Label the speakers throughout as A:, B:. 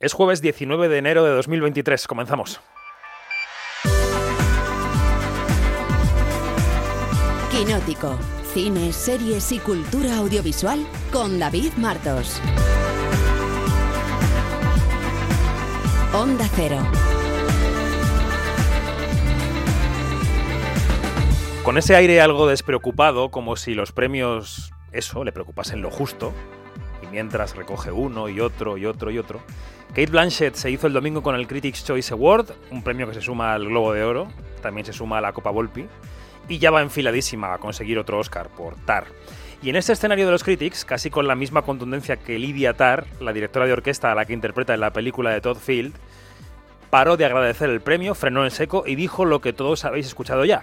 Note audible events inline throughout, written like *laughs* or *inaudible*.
A: Es jueves 19 de enero de 2023. Comenzamos.
B: Quinótico. Cine, series y cultura audiovisual con David Martos. Onda Cero.
A: Con ese aire algo despreocupado, como si los premios, eso, le preocupasen lo justo, y mientras recoge uno y otro y otro y otro, Kate Blanchett se hizo el domingo con el Critics' Choice Award, un premio que se suma al Globo de Oro, también se suma a la Copa Volpi, y ya va enfiladísima a conseguir otro Oscar por Tar. Y en este escenario de los Critics, casi con la misma contundencia que Lydia Tar, la directora de orquesta a la que interpreta en la película de Todd Field, paró de agradecer el premio, frenó en seco y dijo lo que todos habéis escuchado ya.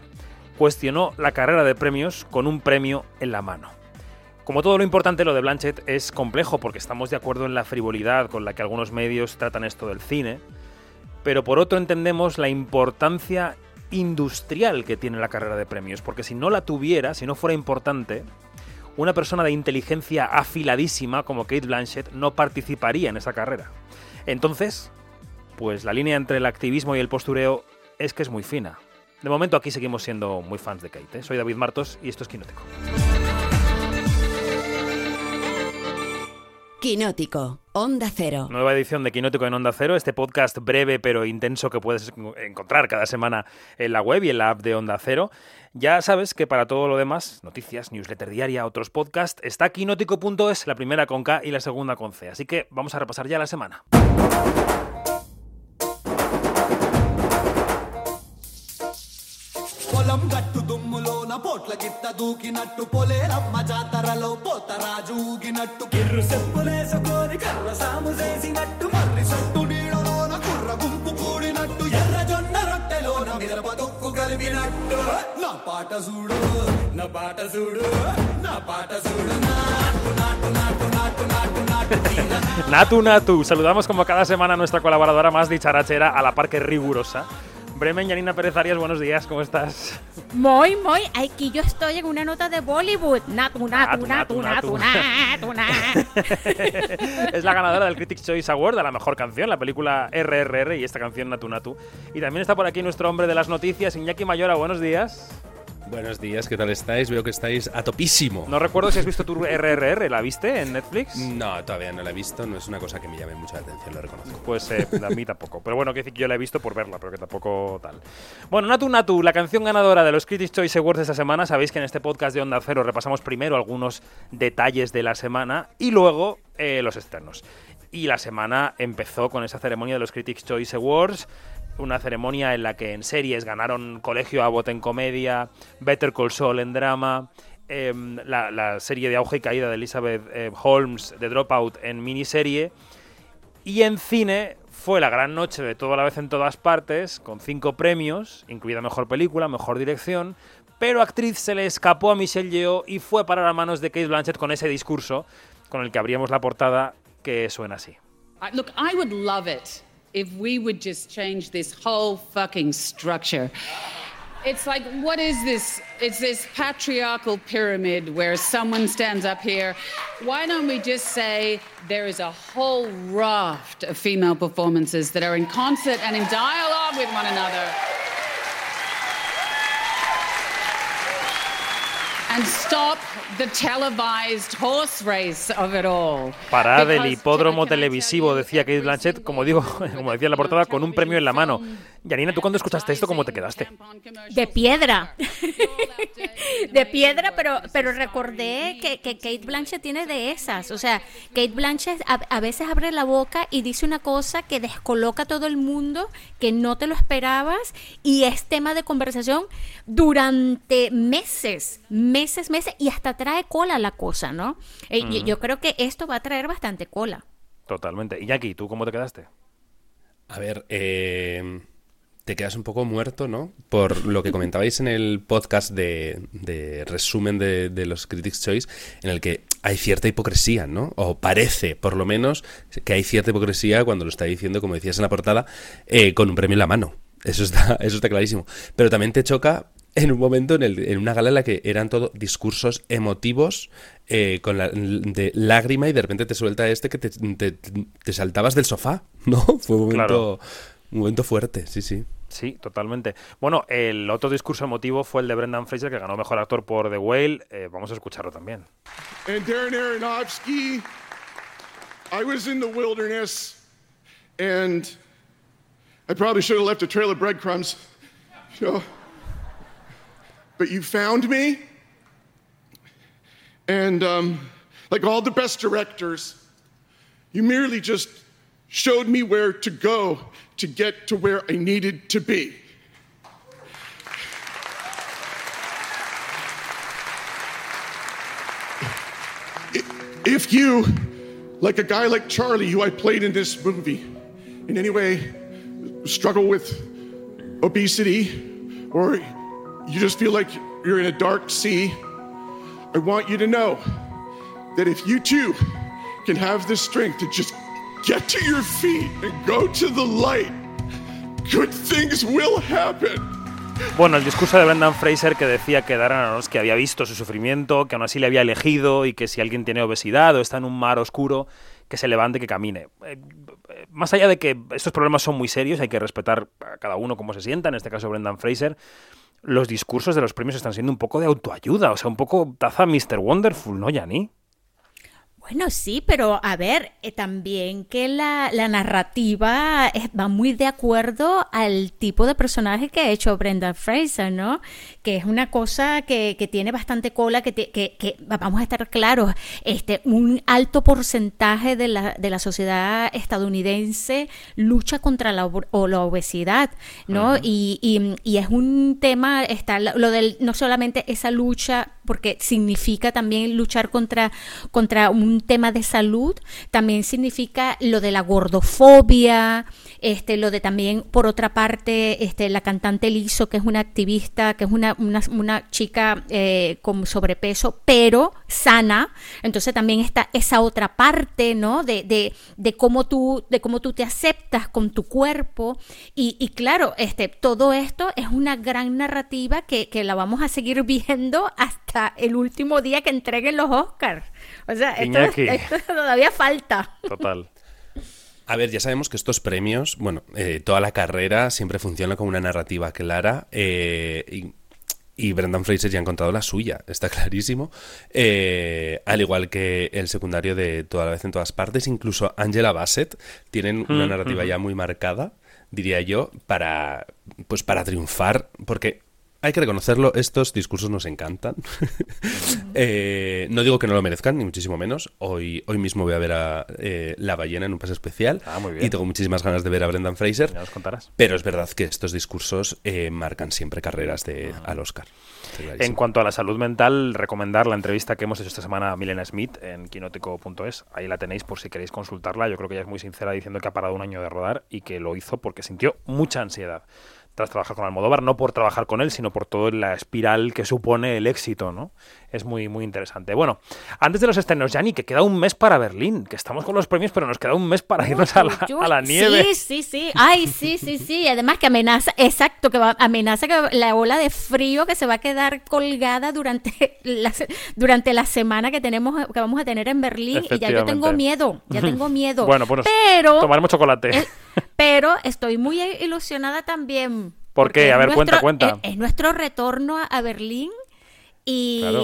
A: Cuestionó la carrera de premios con un premio en la mano. Como todo lo importante, lo de Blanchett es complejo porque estamos de acuerdo en la frivolidad con la que algunos medios tratan esto del cine, pero por otro entendemos la importancia industrial que tiene la carrera de premios, porque si no la tuviera, si no fuera importante, una persona de inteligencia afiladísima como Kate Blanchett no participaría en esa carrera. Entonces, pues la línea entre el activismo y el postureo es que es muy fina. De momento aquí seguimos siendo muy fans de Kate. ¿eh? Soy David Martos y esto es Quinótico.
B: Quinótico. Onda Cero.
A: Nueva edición de Quinótico en Onda Cero, este podcast breve pero intenso que puedes encontrar cada semana en la web y en la app de Onda Cero. Ya sabes que para todo lo demás, noticias, newsletter diaria, otros podcasts, está quinótico.es, la primera con K y la segunda con C. Así que vamos a repasar ya la semana.
C: పొలం గట్టు దుమ్ములోన పోట్ల గిట్ట దూకినట్టు పొలేరమ్మ జాతరలో పోతరాజు ఊగినట్టు కిర్రు చెప్పులేసుకొని కర్ర సాము చేసినట్టు మర్రి సొట్టు నీడలోన కుర్ర గుంపు కూడినట్టు ఎర్ర జొన్న రొట్టెలోన మిరప దొక్కు కలిపినట్టు నా పాట చూడు నా పాట చూడు నా పాట చూడు నాటు నాటు నాటు నాటు నాటు నాటు తీగ
A: Natu Natu, saludamos como cada semana a nuestra colaboradora más dicharachera a la par que rigurosa. Bremen Yanina Pérez Arias, buenos días, ¿cómo estás?
D: Muy, muy. Aquí yo estoy en una nota de Bollywood. Natu, natu,
A: Natu,
D: natu,
A: natu,
D: natu, *laughs* natu, natu.
A: es la ganadora del Critics' Choice Award a la mejor canción, la película RRR y esta canción Natu Natu. Y también está por aquí nuestro hombre de las noticias, Iñaki Mayora, buenos días.
E: Buenos días, ¿qué tal estáis? Veo que estáis a topísimo.
A: No recuerdo si has visto tu RRR, ¿la viste en Netflix?
E: No, todavía no la he visto, no es una cosa que me llame mucho la atención, lo reconozco.
A: Pues eh, a mí tampoco. Pero bueno, que decir que yo la he visto por verla, pero que tampoco tal. Bueno, Natu Natu, la canción ganadora de los Critics' Choice Awards de esta semana. Sabéis que en este podcast de Onda Cero repasamos primero algunos detalles de la semana y luego eh, los externos. Y la semana empezó con esa ceremonia de los Critics' Choice Awards. Una ceremonia en la que en series ganaron Colegio Abbott en comedia, Better Call Saul en drama, em, la, serie de auge y caída de Elizabeth eh, Holmes de Dropout en miniserie. Y en cine fue la gran noche de toda la vez en todas partes, con cinco premios, incluida mejor película, mejor dirección, pero actriz se le escapó a Michelle Yeoh y fue para las manos de Kate Blanchett con ese discurso con el que abríamos la portada que suena así.
F: Look, I would love it if we would just change this whole fucking structure. It's like, what is this? It's this patriarchal pyramid where someone stands up here. Why don't we just say there is a whole raft of female performances that are in concert and in dialogue with one another? And stop the televised horse race of it all.
A: Parada del
F: Because,
A: hipódromo televisivo, decía Kate Blanchett, como digo, *laughs* como decía en la portada, con un premio en la mano. Yanina, ¿tú cuando escuchaste esto, cómo te quedaste?
D: De piedra. *laughs* De piedra, pero, pero recordé que, que Kate Blanchett tiene de esas. O sea, Kate Blanchett a, a veces abre la boca y dice una cosa que descoloca a todo el mundo, que no te lo esperabas, y es tema de conversación durante meses, meses, meses, y hasta trae cola la cosa, ¿no? Eh, yo- Yo creo que esto va a traer bastante cola.
A: Totalmente. Iñaki, ¿tú cómo te quedaste?
E: A ver, eh, te quedas un poco muerto, ¿no? Por lo que comentabais en el podcast de, de resumen de, de los Critics' Choice, en el que hay cierta hipocresía, ¿no? O parece, por lo menos, que hay cierta hipocresía cuando lo está diciendo, como decías en la portada, eh, con un premio en la mano. Eso está, *laughs* eso está clarísimo. Pero también te choca en un momento en, el, en una gala en la que eran todo discursos emotivos eh, con la, de lágrima y de repente te suelta este que te, te- te saltabas del sofá, *laughs* ¿no? Fue un momento, un momento fuerte, sí, sí.
A: Sí, totalmente. Bueno, el otro discurso emotivo fue el de Brendan Fraser, que ganó Mejor Actor por The Whale. Eh, vamos a escucharlo también.
G: And Darren Aronofsky, I was in the wilderness, and I probably should have left a trail of breadcrumbs, *laughs* you know. But you found me, and um, like all the best directors, you merely just showed me where to go to get to where I needed to be. If you, like a guy like Charlie, who I played in this movie, in any way struggle with obesity, or you just feel like you're in a dark sea, I want you to know that if you too can have the strength to just get to your feet and go to the light, good things will happen.
A: Bueno, el discurso de Brendan Fraser que decía que Darren Aronofsky había visto su sufrimiento, que aún así le había elegido y que si alguien tiene obesidad o está en un mar oscuro, que se levante, que camine. Eh, eh, más allá de que estos problemas son muy serios, hay que respetar a cada uno como se sienta, en este caso Brendan Fraser, los discursos de los premios están siendo un poco de autoayuda, o sea, un poco taza Mr. Wonderful, ¿no, Yanni?
D: Bueno, sí, pero a ver, eh, también que la, la narrativa es- va muy de acuerdo al tipo de personaje que ha hecho Brendan Fraser, ¿no? Que es una cosa que, que tiene bastante cola, que, te- que, que, vamos a estar claros, este, un alto porcentaje de la, de la sociedad estadounidense lucha contra la, o la obesidad, ¿no? y, y- y es un tema, está lo del, no solamente esa lucha, porque significa también luchar contra, contra un tema de salud, también significa lo de la gordofobia, este, lo de también, por otra parte, este, la cantante Lizzo, que es una activista, que es una, una, una chica eh, con sobrepeso, pero sana. Entonces también está esa otra parte, ¿no? De, de, de cómo tú, de cómo tú te aceptas con tu cuerpo. Y, y claro, este, todo esto es una gran narrativa que, que la vamos a seguir *laughs* viendo hasta el último día que entreguen los Oscars. O sea, esto, esto todavía falta.
A: Total.
E: A ver, ya sabemos que estos premios, bueno, eh, toda la carrera siempre funciona con una narrativa clara eh, y, y Brendan Fraser ya ha encontrado la suya, está *laughs* clarísimo. Eh, al igual que el secundario de Toda la vez en todas partes, incluso Angela Bassett tienen una narrativa ya muy marcada, diría yo, para pues para triunfar, porque hay que reconocerlo, estos discursos nos encantan. *laughs* Eh, no digo que no lo merezcan, ni muchísimo menos. Hoy, hoy mismo voy a ver a eh, La ballena en un pase especial.
A: Ah, muy bien.
E: Y tengo muchísimas ganas de ver a Brendan Fraser.
A: Ya nos contarás.
E: Pero es verdad que estos discursos eh, marcan siempre carreras de, al Oscar.
A: En cuanto a la salud mental, recomendar la entrevista que hemos hecho esta semana a Milena Smith en quinótico.es. Ahí la tenéis por si queréis consultarla. Yo creo que ella es muy sincera diciendo que ha parado un año de rodar y que lo hizo porque sintió mucha ansiedad tras trabajar con Almodóvar, no por trabajar con él, sino por toda la espiral que supone el éxito, ¿no? Es muy, muy interesante. Bueno, antes de los estrenos, Yanni, que queda un mes para Berlín, que estamos con los premios, pero nos queda un mes para irnos a la, a la nieve.
D: Sí, sí, sí. Ay, sí, sí, sí. Además que amenaza, exacto, que va, amenaza que la ola de frío que se va a quedar colgada durante *laughs* la, durante la semana que tenemos, que vamos a tener en Berlín. Y ya yo tengo miedo, ya tengo miedo. *laughs*
A: Bueno, pues
D: pero,
A: tomaremos chocolate.
D: eh, pero estoy muy ilusionada también.
A: ¿Por qué? A ver, cuenta,
D: nuestro-
A: cuenta.
D: Es, es nuestro retorno a, a Berlín y
A: Claro.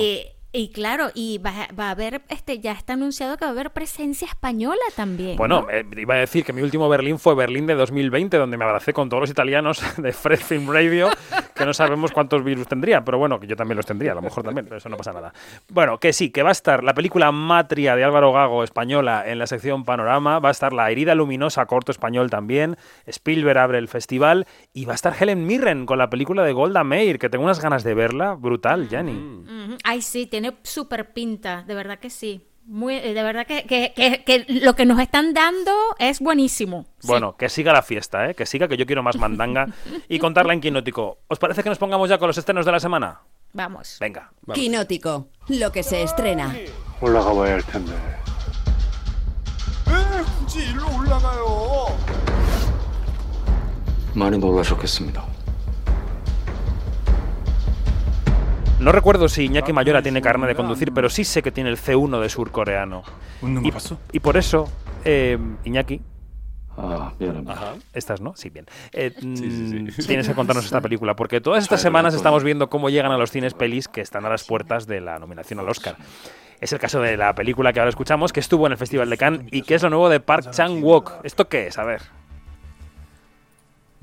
D: Y claro, y va, va a haber, este, ya está anunciado que va a haber presencia española también.
A: Bueno,
D: ¿no?
A: eh, iba a decir que mi último Berlín fue Berlín de 2020, donde me abracé con todos los italianos *laughs* de Fred Film Radio, que no sabemos cuántos virus tendría, pero bueno, que yo también los tendría, a lo mejor también, pero eso no pasa nada. Bueno, que sí, que va a estar la película Matria de Álvaro Gago española en la sección Panorama, va a estar La herida luminosa corto español también, Spielberg abre el festival y va a estar Helen Mirren con la película de Golda Meir, que tengo unas ganas de verla, brutal, Jenny.
D: Ay, sí, tiene súper pinta, de verdad que sí. Muy, eh, de verdad que, que- que- que lo que nos están dando es buenísimo. Sí.
A: Bueno, que siga la fiesta, ¿eh? que siga, que yo quiero más mandanga y contarla en Quinótico. ¿Os parece que nos pongamos ya con los estrenos de la semana?
D: Vamos.
A: Venga.
B: Quinótico, lo que se estrena.
H: 올라가 봐야 할 텐데.
C: 에? 굳이 일로 올라가요.
H: 많이 놀라셨겠습니다.
A: No recuerdo si Iñaki Mayora tiene carne de conducir, pero sí sé que tiene el C1 de surcoreano. Y, y por eso, eh, Iñaki,
H: Ah, bien.
A: Ajá. Estas, ¿no? Sí, bien. Eh, *laughs* mm, Tienes que contarnos esta película, porque todas estas semanas estamos viendo cómo llegan a los cines pelis que están a las puertas de la nominación al Oscar. Es el caso de la película que ahora escuchamos, que estuvo en el Festival de Cannes y que es lo nuevo de Park Chan-wook. ¿Esto qué es? A ver.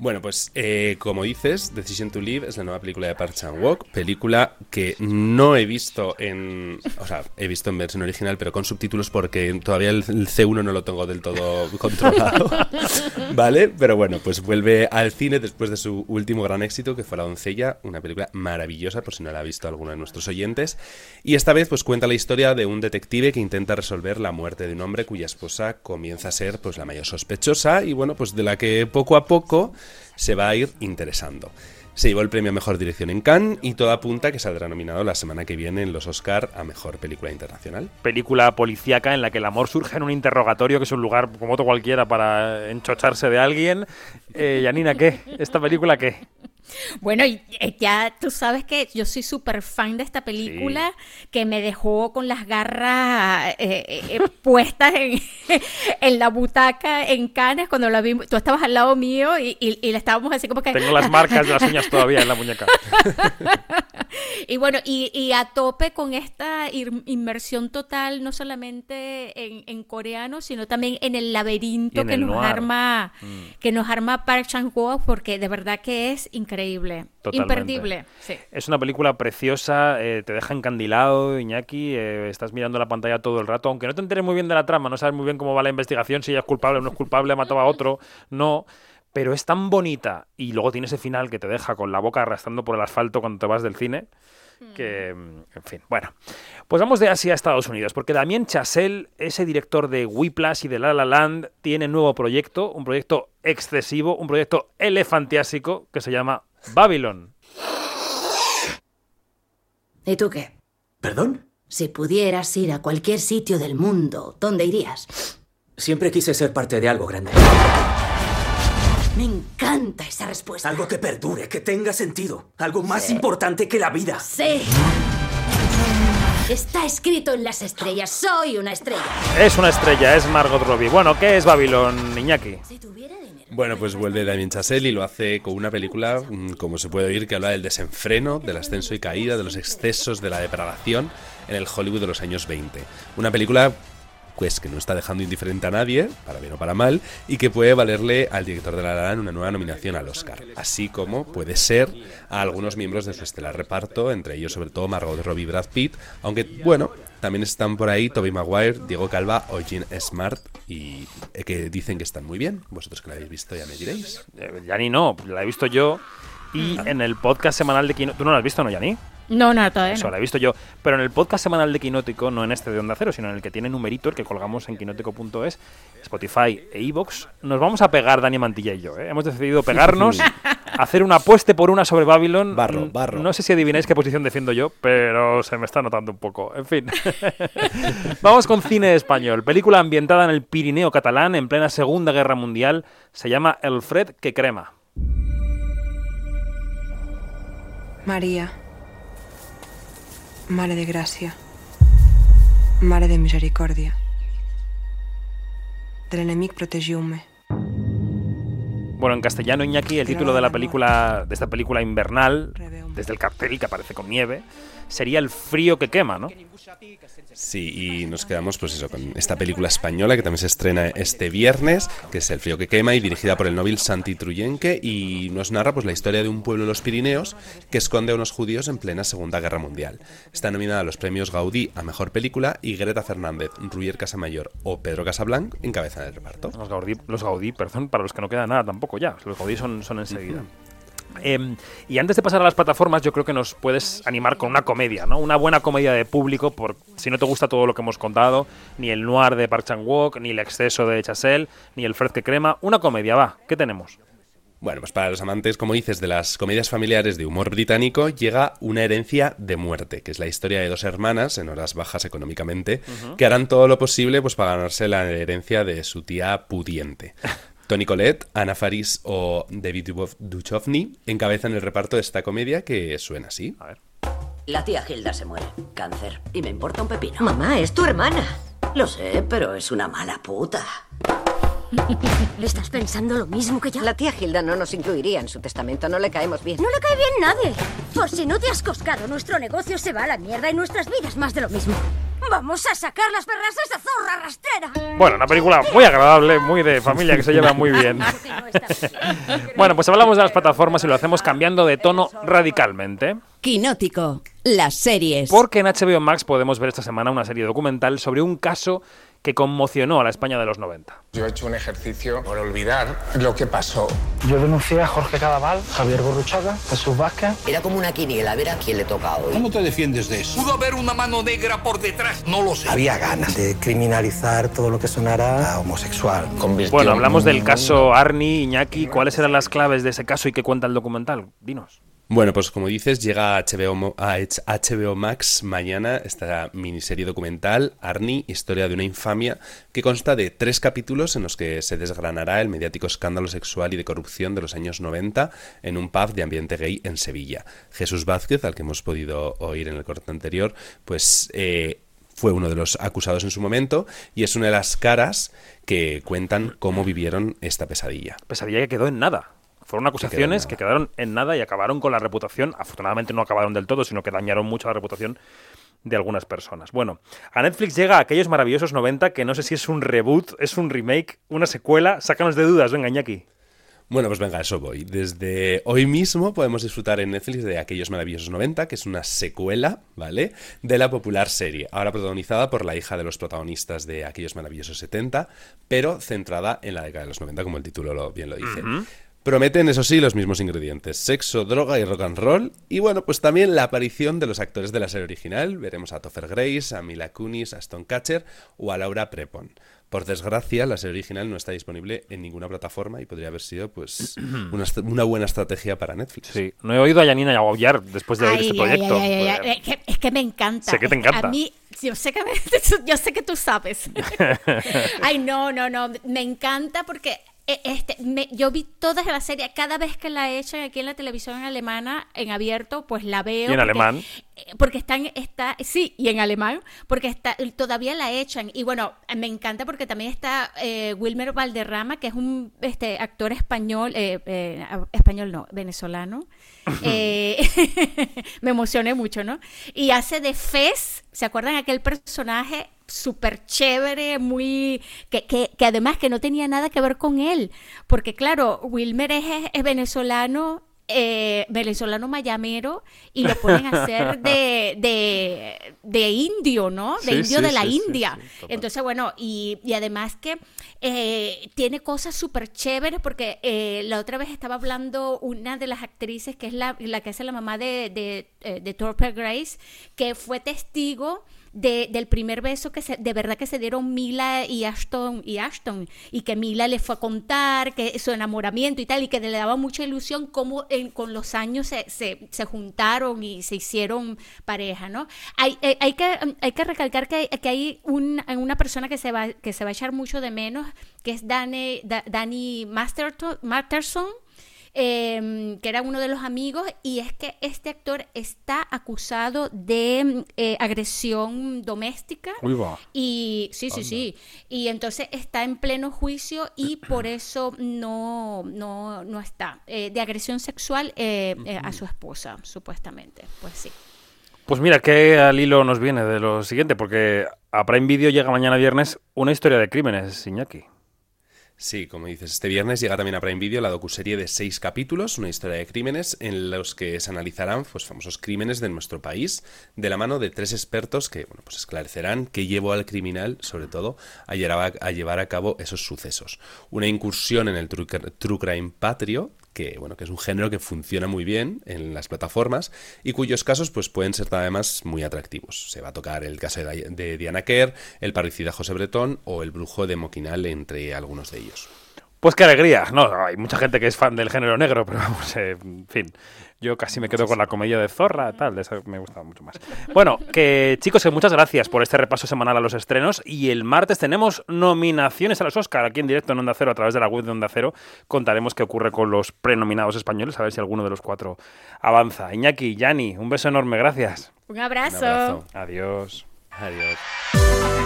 E: Bueno, pues eh, como dices, Decision to Live es la nueva película de Park Chan-wook, película que no he visto en, o sea, he visto en versión original, pero con subtítulos porque todavía el, el C1 no lo tengo del todo controlado, *laughs* ¿vale? Pero bueno, pues vuelve al cine después de su último gran éxito, que fue La doncella, una película maravillosa, por si no la ha visto alguno de nuestros oyentes, y esta vez pues cuenta la historia de un detective que intenta resolver la muerte de un hombre cuya esposa comienza a ser pues la mayor sospechosa y bueno, pues de la que poco a poco se va a ir interesando. Se llevó el premio a Mejor Dirección en Cannes y todo apunta que saldrá nominado la semana que viene en los Oscar a Mejor Película Internacional.
A: Película policíaca en la que el amor surge en un interrogatorio, que es un lugar como otro cualquiera para enchocharse de alguien. Eh, Yanina, ¿qué? ¿Esta película qué?
D: Bueno, y eh, ya tú sabes que yo soy súper fan de esta película, que me dejó con las garras eh, eh, eh, puestas en, *laughs* en la butaca en Cannes cuando la vimos. Tú estabas al lado mío y, y, y la estábamos así como que...
A: Tengo las marcas de las uñas todavía en la muñeca. *laughs*
D: y bueno, y, y a tope con esta inmersión total, no solamente en, en coreano, sino también en el laberinto
A: en
D: que
A: el
D: nos
A: noir.
D: arma, que nos arma Park Chan-wook, porque de verdad que es increíble,
A: Totalmente.
D: imperdible. Sí.
A: Es una película preciosa, eh, te deja encandilado, Iñaki, eh, estás mirando la pantalla todo el rato, aunque no te enteres muy bien de la trama, no sabes muy bien cómo va la investigación, si ella es culpable o no es culpable, ha matado a otro, no, pero es tan bonita y luego tiene ese final que te deja con la boca arrastrando por el asfalto cuando te vas del cine, que, mm, en fin, bueno. Pues vamos de Asia a Estados Unidos, porque Damien Chazelle, ese director de Whiplash y de La La Land, tiene nuevo proyecto, un proyecto excesivo, un proyecto elefantiásico que se llama Babylon.
I: ¿Y tú qué?
H: ¿Perdón?
I: Si pudieras ir a cualquier sitio del mundo, ¿dónde irías?
H: Siempre quise ser parte de algo grande.
I: Me encanta esa respuesta.
H: Algo que perdure, que tenga sentido. Algo más importante que la vida.
I: Sí. Está escrito en las estrellas. Soy una estrella.
A: Es una estrella, es Margot Robbie. Bueno, ¿qué es Babylon, Iñaki?
I: Si tuviera dinero.
E: Bueno, pues vuelve Damien Chazelle y lo hace con una película, mm, como se puede oír, que habla del desenfreno, del ascenso y caída, de los excesos, de la depravación en el Hollywood de los años 20. Una película pues que no está dejando indiferente a nadie, para bien o para mal, y que puede valerle al director de La La Land una nueva nominación al Oscar, así como puede ser a algunos miembros de su estelar reparto, entre ellos sobre todo Margot Robbie y Brad Pitt, aunque bueno, también están por ahí Tobey Maguire, Diego Calva o Jean Smart, y eh, que dicen que están muy bien. Vosotros que la habéis visto ya me diréis.
A: Eh, Yani no, la he visto yo. Y en el podcast semanal de Quinótico. ¿Tú no la has visto, no, Yani?
D: No, no, todavía
A: Eso,
D: no.
A: la he visto yo. Pero en el podcast semanal de Quinótico, no en este de Onda Cero, sino en el que tiene numerito, el que colgamos en quinótico.es, Spotify e iVoox, nos vamos a pegar, Dani Mantilla y yo. ¿eh? Hemos decidido pegarnos, *laughs* hacer una apuesta por una sobre Babylon.
E: Barro,
A: Mm,
E: barro.
A: No sé si adivináis qué posición defiendo yo, pero se me está notando un poco. En fin. *laughs* vamos con cine español. Película ambientada en el Pirineo catalán en plena Segunda Guerra Mundial. Se llama El Fred que crema.
J: Maria, Mare de Gràcia, Mare de Misericòrdia. De l'enemic protegiu-me.
A: Bueno, en castellano, Iñaki, el título de la película, de esta película invernal, desde el cartel que aparece con nieve, sería El frío que quema, ¿no?
E: Sí, y nos quedamos pues eso, con esta película española que también se estrena este viernes, que es El frío que quema y dirigida por el nóbil Santi Truyenque y nos narra pues la historia de un pueblo en los Pirineos que esconde a unos judíos en plena Segunda Guerra Mundial. Está nominada a los premios Gaudí a Mejor Película y Greta Fernández, Ruyer Casamayor o Pedro Casablanc encabezan el reparto.
A: Los Gaudí, los Gaudí, perdón, para los que no queda nada tampoco ya. Los Gaudí son, son enseguida. Em, y antes de pasar a las plataformas, yo creo que nos puedes animar con una comedia, ¿no? Una buena comedia de público, por si no te gusta todo lo que hemos contado, ni el noir de Park Chan-wook, ni el exceso de Chazelle, ni el Fred que crema. Una comedia, va. ¿Qué tenemos?
E: Bueno, pues para los amantes, como dices, de las comedias familiares de humor británico, llega una herencia de muerte, que es la historia de dos hermanas, en horas bajas económicamente, que harán todo lo posible pues para ganarse la herencia de su tía pudiente. *laughs* Tony Collette, Ana Faris o David Duchovny encabezan el reparto de esta comedia que suena así.
A: A ver.
K: La tía Hilda se muere. Cáncer. Y me importa un pepino.
I: Mamá, es tu hermana.
K: Lo sé, pero es una mala puta.
I: ¿Estás pensando lo mismo que yo?
L: La tía Hilda no nos incluiría en su testamento, no le caemos bien.
I: No le cae bien nadie. Por si no te has coscado, nuestro negocio se va a la mierda y nuestras vidas más de lo mismo. Vamos a sacar las perras a esa zorra rastrera.
A: Bueno, una película muy agradable, muy de familia, que se lleva muy bien. *laughs* *laughs* bueno, pues hablamos de las plataformas y lo hacemos cambiando de tono radicalmente.
B: Quinótico, las series.
A: Porque en HBO Max podemos ver esta semana una serie documental sobre un caso que conmocionó a la España de los 90.
M: Yo he hecho un ejercicio por olvidar lo que pasó.
N: Yo denuncié a Jorge Cadaval, Javier Gorruchaga, Jesús Vázquez.
K: Era como una quiniela, a ver a quién le toca hoy.
O: ¿Cómo te defiendes de eso?
P: ¿Pudo haber una mano negra por detrás? No lo sé.
Q: Había ganas de criminalizar todo lo que sonara a homosexual.
A: Bueno, hablamos del caso Arnie, Iñaki. ¿Cuáles eran las claves de ese caso y qué cuenta el documental? Dinos.
E: Bueno, pues como dices, llega a HBO, a HBO Max mañana esta miniserie documental, Arnie, Historia de una infamia, que consta de tres capítulos en los que se desgranará el mediático escándalo sexual y de corrupción de los años 90 en un pub de ambiente gay en Sevilla. Jesús Vázquez, al que hemos podido oír en el corte anterior, pues... Eh, fue uno de los acusados en su momento y es una de las caras que cuentan cómo vivieron esta pesadilla.
A: Pesadilla que quedó en nada. Fueron acusaciones que quedaron en nada y acabaron con la reputación. Afortunadamente no acabaron del todo, sino que dañaron mucho la reputación de algunas personas. Bueno, a Netflix llega aquellos maravillosos 90 que no sé si es un reboot, es un remake, una secuela. Sácanos de dudas, venga, Iñaki.
E: Bueno, pues venga, eso voy. Desde hoy mismo podemos disfrutar en Netflix de Aquellos Maravillosos 90, que es una secuela, ¿vale? De la popular serie, ahora protagonizada por la hija de los protagonistas de Aquellos Maravillosos 70, pero centrada en la década de los 90, como el título lo, bien lo dice. Prometen, eso sí, los mismos ingredientes: sexo, droga y rock and roll. Y bueno, pues también la aparición de los actores de la serie original. Veremos a Topher Grace, a Mila Kunis, a Stone Catcher o a Laura Prepon. Por desgracia, la serie original no está disponible en ninguna plataforma y podría haber sido pues *clears throat* una, una buena estrategia para Netflix.
A: Sí, no he oído a Janina Yagoyar después de oír este proyecto.
D: Ay, ay, ay, es, que, es, que, me encanta.
A: Sé que te encanta.
D: A mí, yo sé que, me, *laughs* yo sé que tú sabes. *laughs* ay, no, no, no. Me encanta porque este, me, yo vi toda la serie, cada vez que la echan aquí en la televisión alemana, en abierto, pues la veo.
A: ¿Y en
D: porque,
A: alemán?
D: Porque están, está, sí, y en alemán, porque está, todavía la echan. Y bueno, me encanta porque también está eh, Wilmer Valderrama, que es un este, actor español, eh, eh, español no, venezolano. *laughs* *laughs* me emocioné mucho, ¿no? Y hace de Fez, ¿se acuerdan aquel personaje? Súper chévere, muy que, que, que, además que no tenía nada que ver con él, porque claro, Wilmer es, es venezolano, eh, venezolano mayamero y lo ponen a hacer *laughs* de, de, de indio, ¿no? De
A: Sí,
D: indio
A: sí,
D: de la
A: sí,
D: India. Entonces, bueno, y, y además que eh, tiene cosas súper chéveres porque eh, la otra vez estaba hablando una de las actrices que es la, la que hace la mamá de, de, eh, de Torpe Grace, que fue testigo de- del primer beso que se, de verdad que se dieron Mila y Ashton y Ashton y que Mila le fue a contar que su enamoramiento y tal y que le daba mucha ilusión cómo en- con los años se, se, se juntaron y se hicieron pareja, ¿no? Hay, hay, hay que, hay que recalcar que hay, que hay un- una persona que se va que se va a echar mucho de menos que es Dani, Da- Danny Masterton, Masterson eh, que era uno de los amigos, y es que este actor está acusado de eh, agresión doméstica.
A: Uy, va.
D: Y sí, sí, sí. Y entonces está en pleno juicio y por eso no, no, no está. Eh, de agresión sexual eh, eh, a su esposa, supuestamente. Pues sí.
A: Pues mira, que al hilo nos viene de lo siguiente, porque a Prime Video llega mañana viernes una historia de crímenes, Iñaki.
E: Sí, como dices, este viernes llega también a Prime Video la docuserie de seis capítulos, una historia de crímenes, en los que se analizarán pues, famosos crímenes de nuestro país, de la mano de tres expertos que bueno, pues esclarecerán qué llevó al criminal, sobre todo, a llevar a, llevar a cabo esos sucesos. Una incursión en el true, true crime patrio, que bueno, que es un género que funciona muy bien en las plataformas y cuyos casos pues pueden ser además muy atractivos. Se va a tocar el caso de, Diana Kerr, el parricida José Bretón o el brujo de Moquinal, entre algunos de ellos.
A: Pues qué alegría. No, hay mucha gente que es fan del género negro, pero vamos, eh, en fin. Yo casi me quedo con la comedia de Zorra, tal, de esa me gusta mucho más. Bueno, que chicos, que muchas gracias por este repaso semanal a los estrenos. Y el martes tenemos nominaciones a los Oscar aquí en directo en Onda Cero, a través de la web de Onda Cero. Contaremos qué ocurre con los prenominados españoles, a ver si alguno de los cuatro avanza. Iñaki, Yani, un beso enorme, gracias.
D: Un abrazo.
E: Un abrazo.
A: Adiós.
E: Adiós.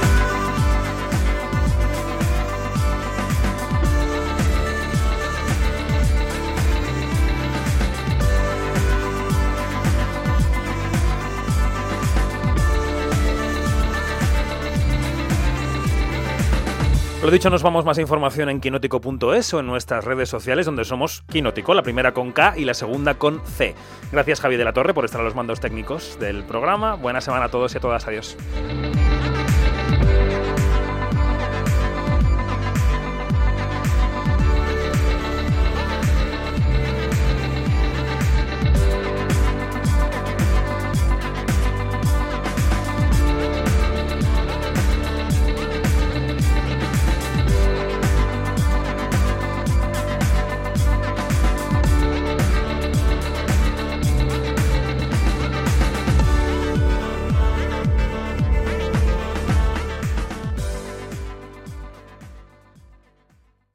A: Lo dicho, nos vamos más información en quinótico.es o en nuestras redes sociales donde somos Quinótico, la primera con K y la segunda con C. Gracias Javi de la Torre por estar a los mandos técnicos del programa. Buena semana a todos y a todas. Adiós.